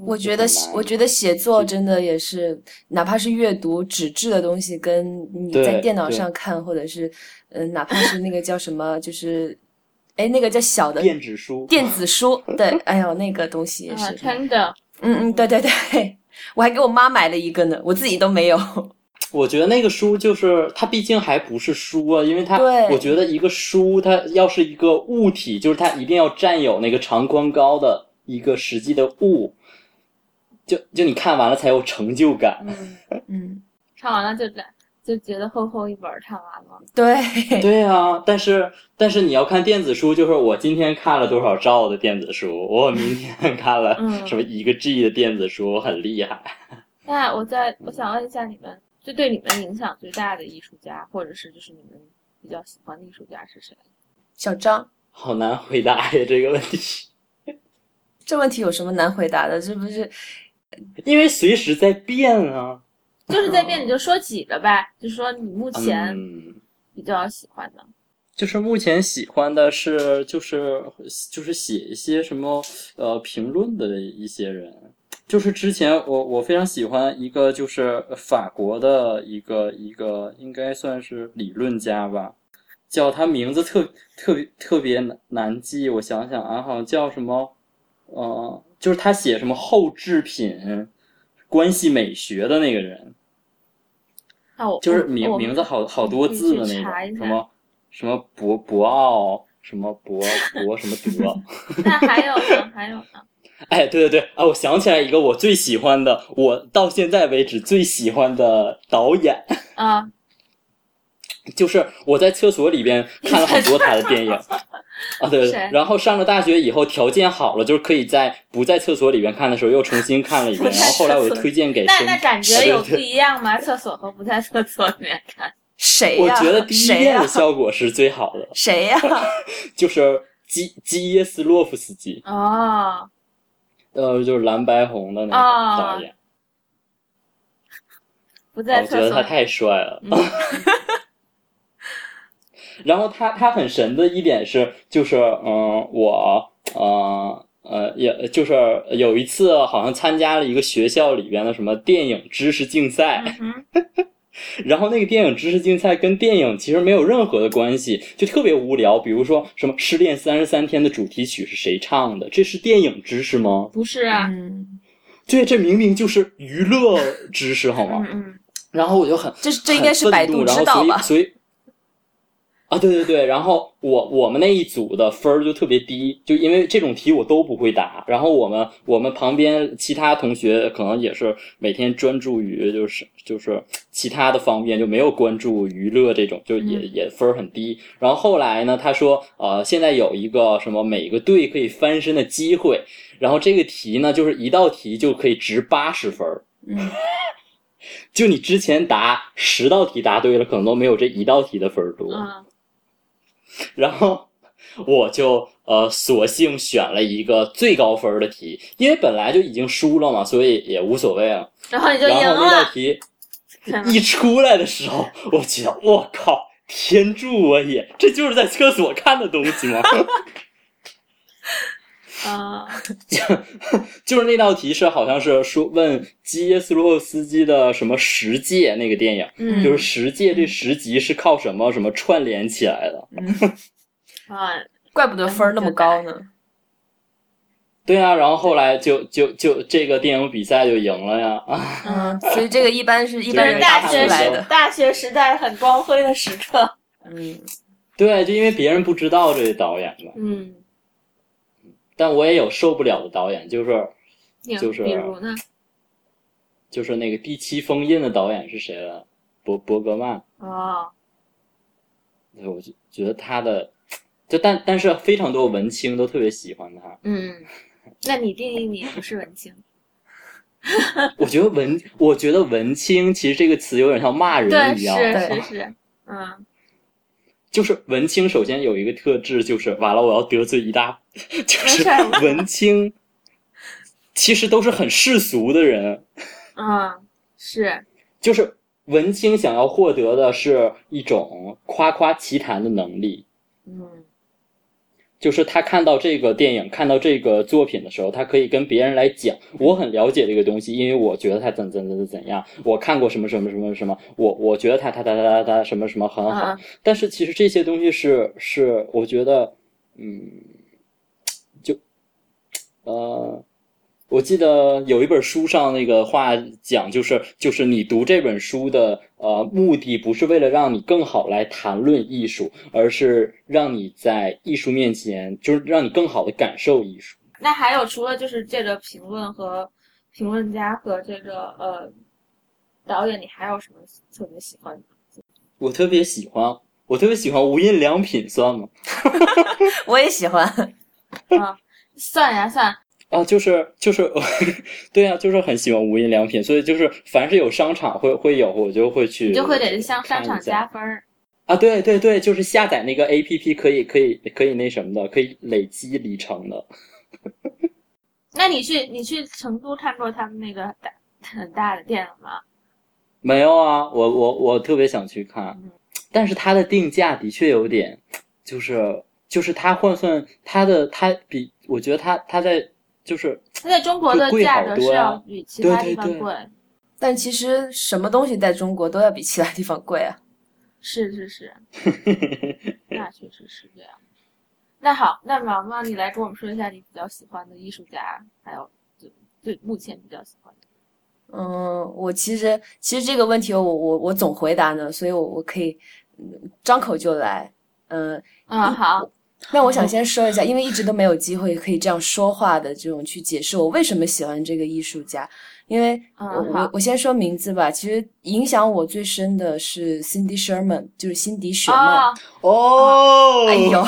我觉得我觉得写作？真的也是，哪怕是阅读纸质的东西，跟你在电脑上。看，或者是嗯、呃哪怕是那个叫什么，就是哎那个叫小的电子书电子书，对，哎呦那个东西也啊是，，Kindle，嗯嗯，对对对，我还给我妈买了一个呢，我自己都没有。我觉得那个书就是它，毕竟还不是书啊，因为它，对我觉得一个书它要是一个物体，就是它一定要占有那个长宽高的一个实际的物，就就你看完了才有成就感。嗯，嗯，看完了就来就觉得厚厚一本儿看完了。对，对啊，但是但是你要看电子书，就是我今天看了多少兆的电子书，我明天 看了嗯什么一个 G 的电子书，我很厉害。那我在我想问一下你们，就对你们影响最大的艺术家，或者是就是你们比较喜欢的艺术家是谁？小张，好难回答呀这个问题，这问题有什么难回答的？这不是因为随时在变啊。就是在变，你就说几个呗，就说你目前嗯，比较喜欢的。就是目前喜欢的是，就是就是写一些什么呃评论的一些人，就是之前我我非常喜欢一个就是法国的一个一个应该算是理论家吧，叫他名字特特别特别难难记，我想想啊，好像叫什么呃，就是他写什么后制品关系美学的那个人，就是名名字好好多字的那种，什么什么博博奥，什么博 博什么德。那还有呢？还有呢？哎，对对对，啊，我想起来一个我最喜欢的，我到现在为止最喜欢的导演，啊，就是我在厕所里边看了很多他的电影。啊，对然后上了大学以后条件好了，就是可以在不在厕所里面看的时候又重新看了一遍，然后后来我就推荐给身那那感觉有不一样吗？厕所和不在厕所里面看，谁呀？我觉得第一谁呀遍的？效果是最好的，谁呀？就是基基耶斯洛夫斯基，哦，呃，就是蓝白红的那哦个导演。不在我觉得他。太帅了。嗯然后他他很神的一点是，就是嗯，我呃呃，也就是有一次好像参加了一个学校里边的什么电影知识竞赛，嗯，然后那个电影知识竞赛跟电影其实没有任何的关系，就特别无聊。比如说什么《失恋三十三天》的主题曲是谁唱的？这是电影知识吗？不是啊，嗯，对，这明明就是娱乐知识，好吗？嗯嗯，然后我就很这是这应该是百度很愤怒然后知道吧？所以所以啊，对对对，然后我我们那一组的分儿就特别低，就因为这种题我都不会答。然后我们我们旁边其他同学可能也是每天专注于就是就是其他的方面，就没有关注娱乐这种，就也、也分儿很低。然后后来呢，他说呃，现在有一个什么每个队可以翻身的机会，然后这个题呢，就是一道题就可以值八十分儿。嗯，就你之前答十道题答对了，可能都没有这一道题的分儿多。嗯然后我就呃索性选了一个最高分的题，因为本来就已经输了嘛，所以也无所谓了。然后你就赢了然后那道，题一出来的时候，我觉得我靠，天助我也！这就是在厕所看的东西吗？啊，就是那道题是好像是说问基耶斯洛夫斯基的什么十戒那个电影，嗯就是十戒这十集是靠什么什么串联起来的？啊，怪不得分儿那么高呢。对啊，然后后来就就就这个电影比赛就赢了呀啊！嗯，所以这个一般是一般是大学时。大学时代很光辉的时刻。嗯，对，就因为别人不知道这个导演嘛，嗯，但我也有受不了的导演，就是就是比如呢？就是那个《第七封印》的导演是谁了？伯伯格曼，哦，对我就觉得他的，就但但是非常多文青都特别喜欢他。嗯，那你定义你不是文青？我觉得文，我觉得文青其实这个词有点像骂，人一样，是对是是，嗯，就是文青首先有一个特质，就是完了我要得罪一大，就是文青其实都是很世俗的人，嗯，是，就是文青想要获得的是一种夸夸其谈的能力。嗯就是他看到这个电影、看到这个作品的时候，他可以跟别人来讲，我很了解这个东西，因为我觉得他怎怎怎怎怎样，我看过什么什么什么什么，我我觉得他他他他他他什么什么很好。嗯但是其实这些东西是是，我觉得，嗯，就，呃，我记得有一本书上那个话讲，就是就是你读这本书的呃目的不是为了让你更好来谈论艺术，而是让你在艺术面前，就是让你更好的感受艺术。那还有除了就是这个评论和评论家和这个呃导演，你还有什么特别喜欢的？我特别喜欢，我特别喜欢无印良品，算吗？我也喜欢。啊，算呀算，啊，就是就是，对啊、就是很喜欢无印良品，所以就是凡是有商场会会有，我就会去，你就会给向商场加分儿。啊，对对对，就是下载那个 A P P 可以可以可以那什么的，可以累积里程的。那你去你去成都看过他们那个大很大的店了吗？没有啊，我我我特别想去看，但是它的定价的确有点，就是就是它换算它的它比我觉得它它在就是它在中国的价格是要比其他对对对地方贵。但其实什么东西在中国都要比其他地方贵啊。是是是，那确实是这样。那好，那毛毛，你来跟我们说一下你比较喜欢的艺术家，还有就最目前比较喜欢的。嗯，我其实其实这个问题我我我总回答呢，所以我我可以嗯张口就来。嗯，嗯，好，那我想先说一下，因为一直都没有机会可以这样说话的这种去解释我为什么喜欢这个艺术家。因为嗯我好我我先说名字吧，其实影响我最深的是 Cindy Sherman，就是辛迪·雪曼。哦，哦，哎呦，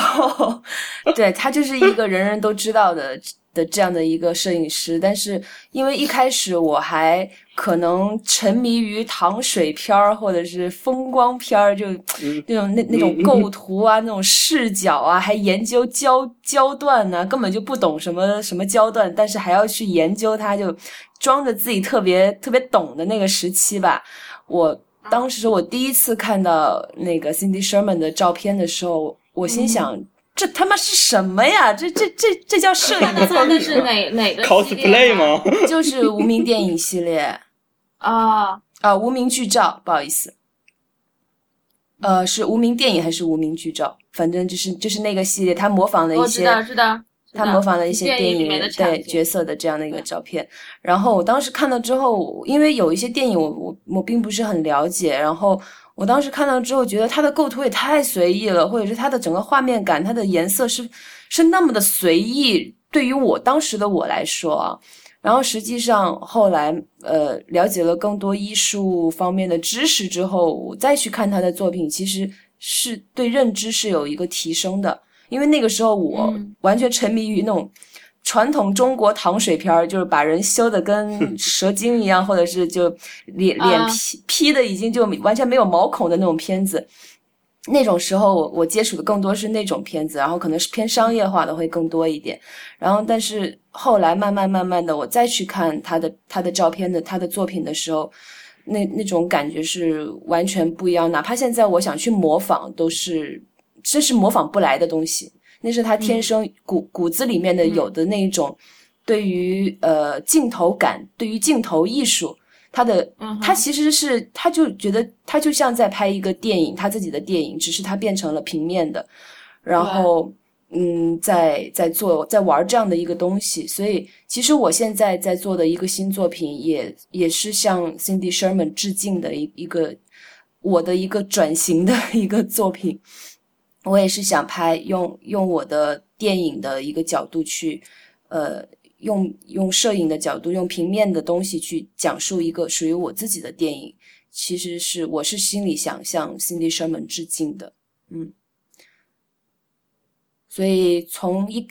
对他就是一个人人都知道的的这样的一个摄影师，但是因为一开始我还可能沉迷于糖水片儿或者是风光片儿，就嗯那种那那种构图啊，那种视角啊，还研究焦焦段呢、根本就不懂什么什么焦段，但是还要去研究它，就装着自己特别特别懂的那个时期吧。我当时我第一次看到那个 Cindy Sherman 的照片的时候，我心想。这他妈是什么呀？这这这这叫摄影那是？哪哪个系列 cosplay？吗？就是无名电影系列。啊，啊，无名剧照，不好意思，呃，是无名电影还是无名剧照？反正就是就是那个系列，他模仿了一些，我知道，知道。他模仿了一些电影里面的对角色的这样的一个照片，然后我当时看到之后，因为有一些电影我我我并不是很了解，然后我当时看到之后觉得它的构图也太随意了，或者是它的整个画面感，它的颜色是是那么的随意，对于我当时的我来说啊，然后实际上后来呃了解了更多艺术方面的知识之后，我再去看他的作品，其实是对认知是有一个提升的。因为那个时候我完全沉迷于那种传统中国糖水片儿，就是把人修的跟蛇精一样，或者是就脸脸 P P 的已经就完全没有毛孔的那种片子。那种时候我我接触的更多是那种片子，然后可能是偏商业化的会更多一点。然后但是后来慢慢慢慢的，我再去看他的他的照片的他的作品的时候，那那种感觉是完全不一样。哪怕现在我想去模仿，都是。这是模仿不来的东西，那是他天生骨骨子里面的有的那一种，对于呃镜头感，对于镜头艺术，他的他其实是他就觉得他就像在拍一个电影，他自己的电影，只是他变成了平面的，然后嗯，在在做在玩这样的一个东西，所以其实我现在在做的一个新作品，也也是向 Cindy Sherman 致敬的一一个我的一个转型的 一个作品。我也是想拍，用用我的电影的一个角度去，呃，用用摄影的角度，用平面的东西去讲述一个属于我自己的电影。其实是我是心里想向 Cindy Sherman 致敬的，嗯。所以从一。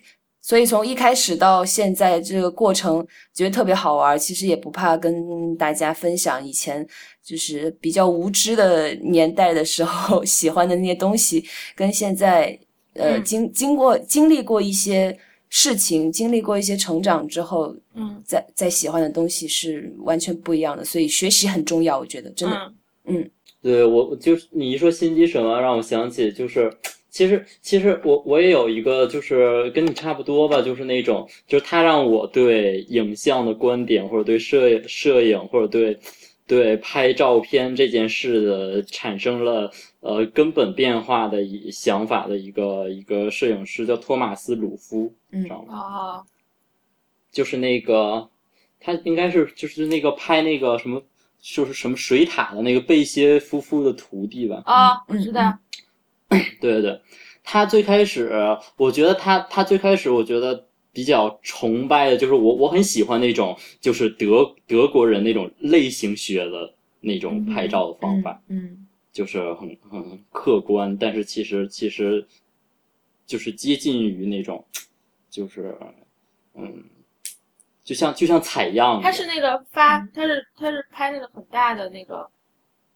所以从一开始到现在这个过程，觉得特别好玩。其实也不怕跟大家分享以前就是比较无知的年代的时候 喜欢的那些东西，跟现在呃经经过经历过一些事情，经历过一些成长之后，嗯，在在喜欢的东西是完全不一样的。所以学习很重要，我觉得真的，嗯，对我就是你一说心机什么，让我想起就是。其实，其实我我也有一个，就是跟你差不多吧，就是那种，就是他让我对影像的观点，或者对摄摄影，或者对对拍照片这件事的产生了呃根本变化的一想法的一个一个摄影师叫托马斯鲁夫，知道吗？啊，就是那个他应该是就是那个拍那个什么，就是什么水塔的那个贝歇夫妇的徒弟吧？啊，我知道。对对对，他最开始，我觉得他他最开始，我觉得比较崇拜的就是我我很喜欢那种就是德德国人那种类型学的那种拍照的方法，嗯，就是很很客观，但是其实其实就是接近于那种，就是嗯，就像就像采样，他是那个发，他是他是拍那个很大的那个，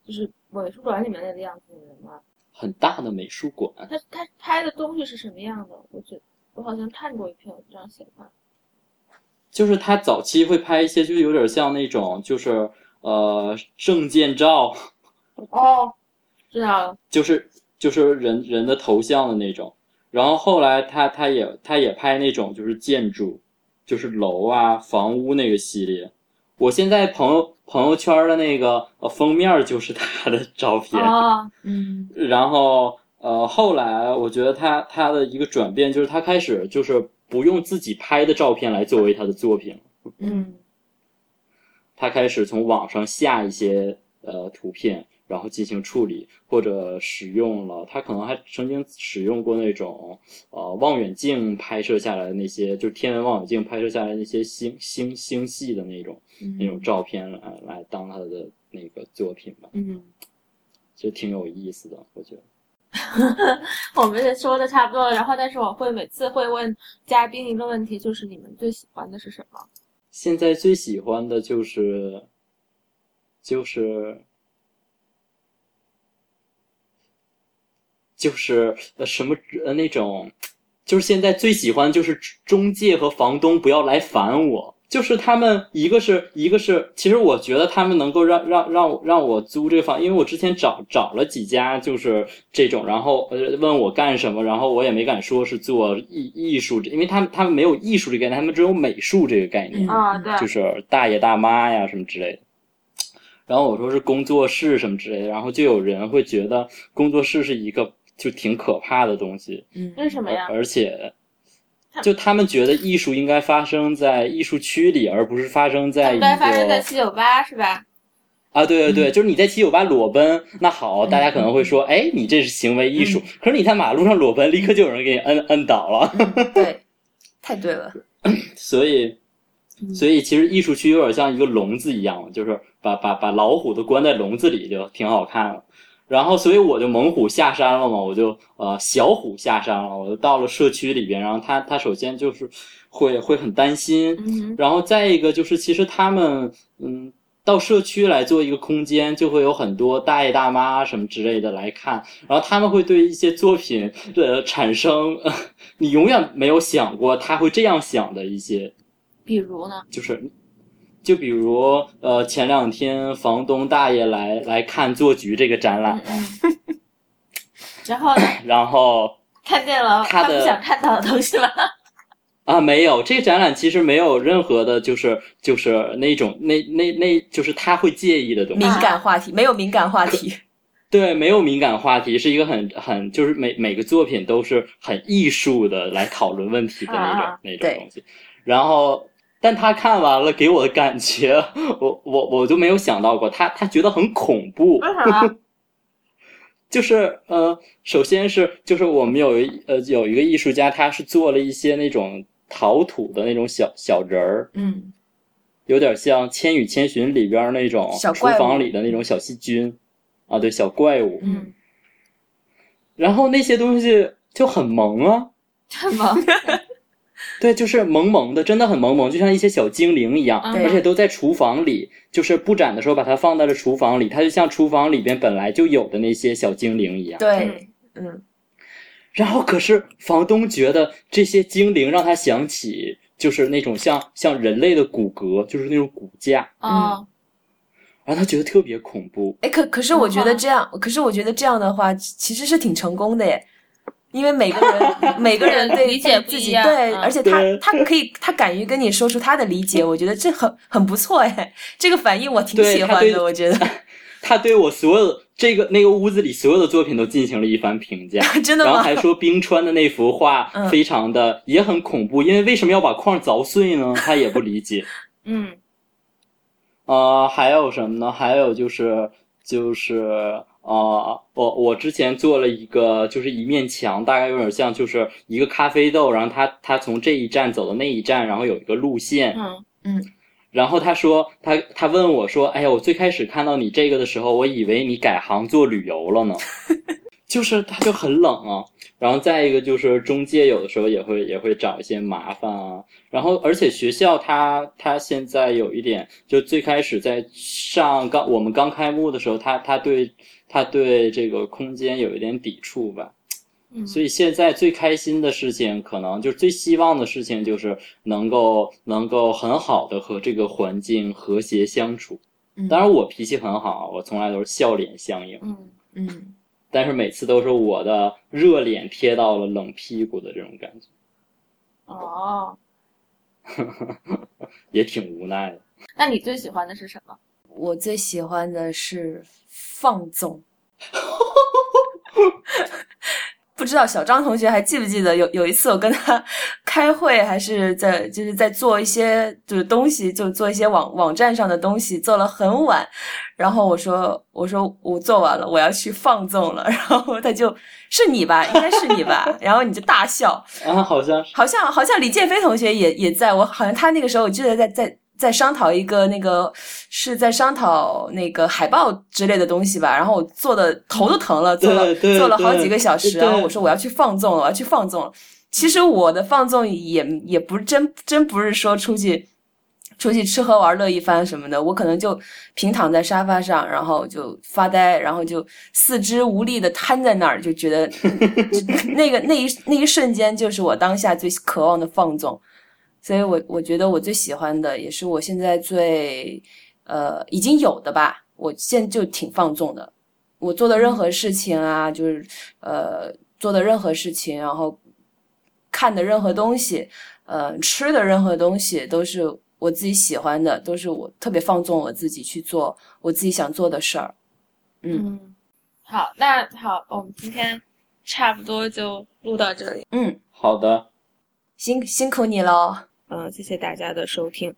就是美术馆里面那个样子的人吗？很大的美术馆，他他拍的东西是什么样的？我觉我好像看过一篇文章写的，就是他早期会拍一些，就有点像那种，就是呃证件照。哦，知道了。就是就是人人的头像的那种，然后后来他他也他也拍那种就是建筑，就是楼啊房屋那个系列。我现在朋友。朋友圈的那个封面就是他的照片，嗯，然后呃，后来我觉得他他的一个转变就是他开始就是不用自己拍的照片来作为他的作品，嗯，他开始从网上下一些呃图片。然后进行处理或者使用了，他可能还曾经使用过那种呃望远镜拍摄下来的那些，就是天文望远镜拍摄下来那些星星星系的那种那种照片来来当他的那个作品吧。嗯，就挺有意思的，我觉得。我们也说的差不多了，然后但是我会每次会问嘉宾一个问题，就是你们最喜欢的是什么？现在最喜欢的就是就是。就是呃什么呃那种，就是现在最喜欢就是中介和房东不要来烦我，就是他们一个是一个是，其实我觉得他们能够让让让让我租这个房，因为我之前找找了几家就是这种，然后呃问我干什么，然后我也没敢说是做艺艺术，因为他们他们没有艺术这个概念，他们只有美术这个概念啊，对，就是大爷大妈呀什么之类的。然后我说是工作室什么之类的，然后就有人会觉得工作室是一个就挺可怕的东西，嗯，为什么呀？而且。就他们觉得艺术应该发生在艺术区里，而不是发生在。应该发生在七九八是吧？啊，对对对，就是你在七九八裸奔，那好，大家可能会说，哎，你这是行为艺术。可是你在马路上裸奔，立刻就有人给你摁摁倒了。对，太对了。所以，所以其实艺术区有点像一个笼子一样，就是把把把老虎都关在笼子里，就挺好看了。然后，所以我就猛虎下山了嘛，我就呃小虎下山了，我就到了社区里边。然后他他首先就是会会很担心，然后再一个就是其实他们嗯到社区来做一个空间，就会有很多大爷大妈什么之类的来看，然后他们会对一些作品呃产生 你永远没有想过他会这样想的一些，比如呢，就是。就比如，呃，前两天房东大爷来来看做局这个展览，然后呢？然后看见了他不想看到的东西了。啊，没有，这个展览其实没有任何的，就是就是那种那那那，就是他会介意的东西。敏感话题没有敏感话题。对，没有敏感话题，是一个很很就是每每个作品都是很艺术的来讨论问题的那种那种东西，然后。但他看完了给我的感觉，我我我就没有想到过，他他觉得很恐怖。就是呃，首先是就是我们有一呃有一个艺术家，他是做了一些那种陶土的那种小小人儿，嗯，有点像《千与千寻》里边那种厨房里的那种小细菌啊，对，小怪物。嗯。然后那些东西就很萌啊，很萌。对，就是萌萌的，真的很萌萌，就像一些小精灵一样，而且都在厨房里。就是布展的时候，把它放在了厨房里，它就像厨房里边本来就有的那些小精灵一样。对，嗯。然后，可是房东觉得这些精灵让他想起，就是那种像像人类的骨骼，就是那种骨架。啊。然后他觉得特别恐怖。哎，可可是我觉得这样，可是我觉得这样的话，其实是挺成功的耶。因为每个人 每个人对理解自己对，而且他他可以他敢于跟你说出他的理解，我觉得这很很不错哎，这个反应我挺喜欢的，我觉得。他对我所有这个那个屋子里所有的作品都进行了一番评价，真的吗？然后还说冰川的那幅画非常的也很恐怖，因为为什么要把框凿碎呢？他也不理解。嗯。啊，还有什么呢？还有就是就是。啊，我我之前做了一个，就是一面墙，大概有点像，就是一个咖啡豆，然后他他从这一站走到那一站，然后有一个路线，嗯嗯，然后他说他他问我说，哎呀，我最开始看到你这个的时候，我以为你改行做旅游了呢，就是他就很冷啊。然后再一个就是中介有的时候也会也会找一些麻烦啊，然后而且学校他他现在有一点，就最开始在上刚我们刚开幕的时候，他他对他对这个空间有一点抵触吧，所以现在最开心的事情，可能就是最希望的事情就是能够能够很好的和这个环境和谐相处。当然我脾气很好，我从来都是笑脸相迎。嗯嗯。但是每次都是我的热脸贴到了冷屁股的这种感觉，哦，也挺无奈的。那你最喜欢的是什么？我最喜欢的是放纵。不知道小张同学还记不记得有有一次我跟他 开会，还是在就是在做一些就是东西，就做一些网网站上的东西，做了很晚。然后我说我说我做完了，我要去放纵了。然后他就是你吧，应该是你吧。然后你就大笑啊，好像好像好像李建飞同学也也在我好像他那个时候我记得在在。在商讨一个那个是在商讨那个海报之类的东西吧，然后我做的头都疼了，做了做了好几个小时，然后我说我要去放纵了，我要去放纵了。其实我的放纵也也不是真真不是说出去出去吃喝玩乐一番什么的，我可能就平躺在沙发上，然后就发呆，然后就四肢无力的瘫在那儿，就觉得 那个那一那一瞬间就是我当下最渴望的放纵。所以，我我觉得我最喜欢的，也是我现在最，呃，已经有的吧。我现在就挺放纵的，我做的任何事情啊，就是呃，做的任何事情，然后看的任何东西，呃，吃的任何东西，都是我自己喜欢的，都是我特别放纵我自己去做我自己想做的事儿。嗯嗯，好，那好，我们今天差不多就录到这里。嗯，好的，辛辛苦你喽。嗯，谢谢大家的收听。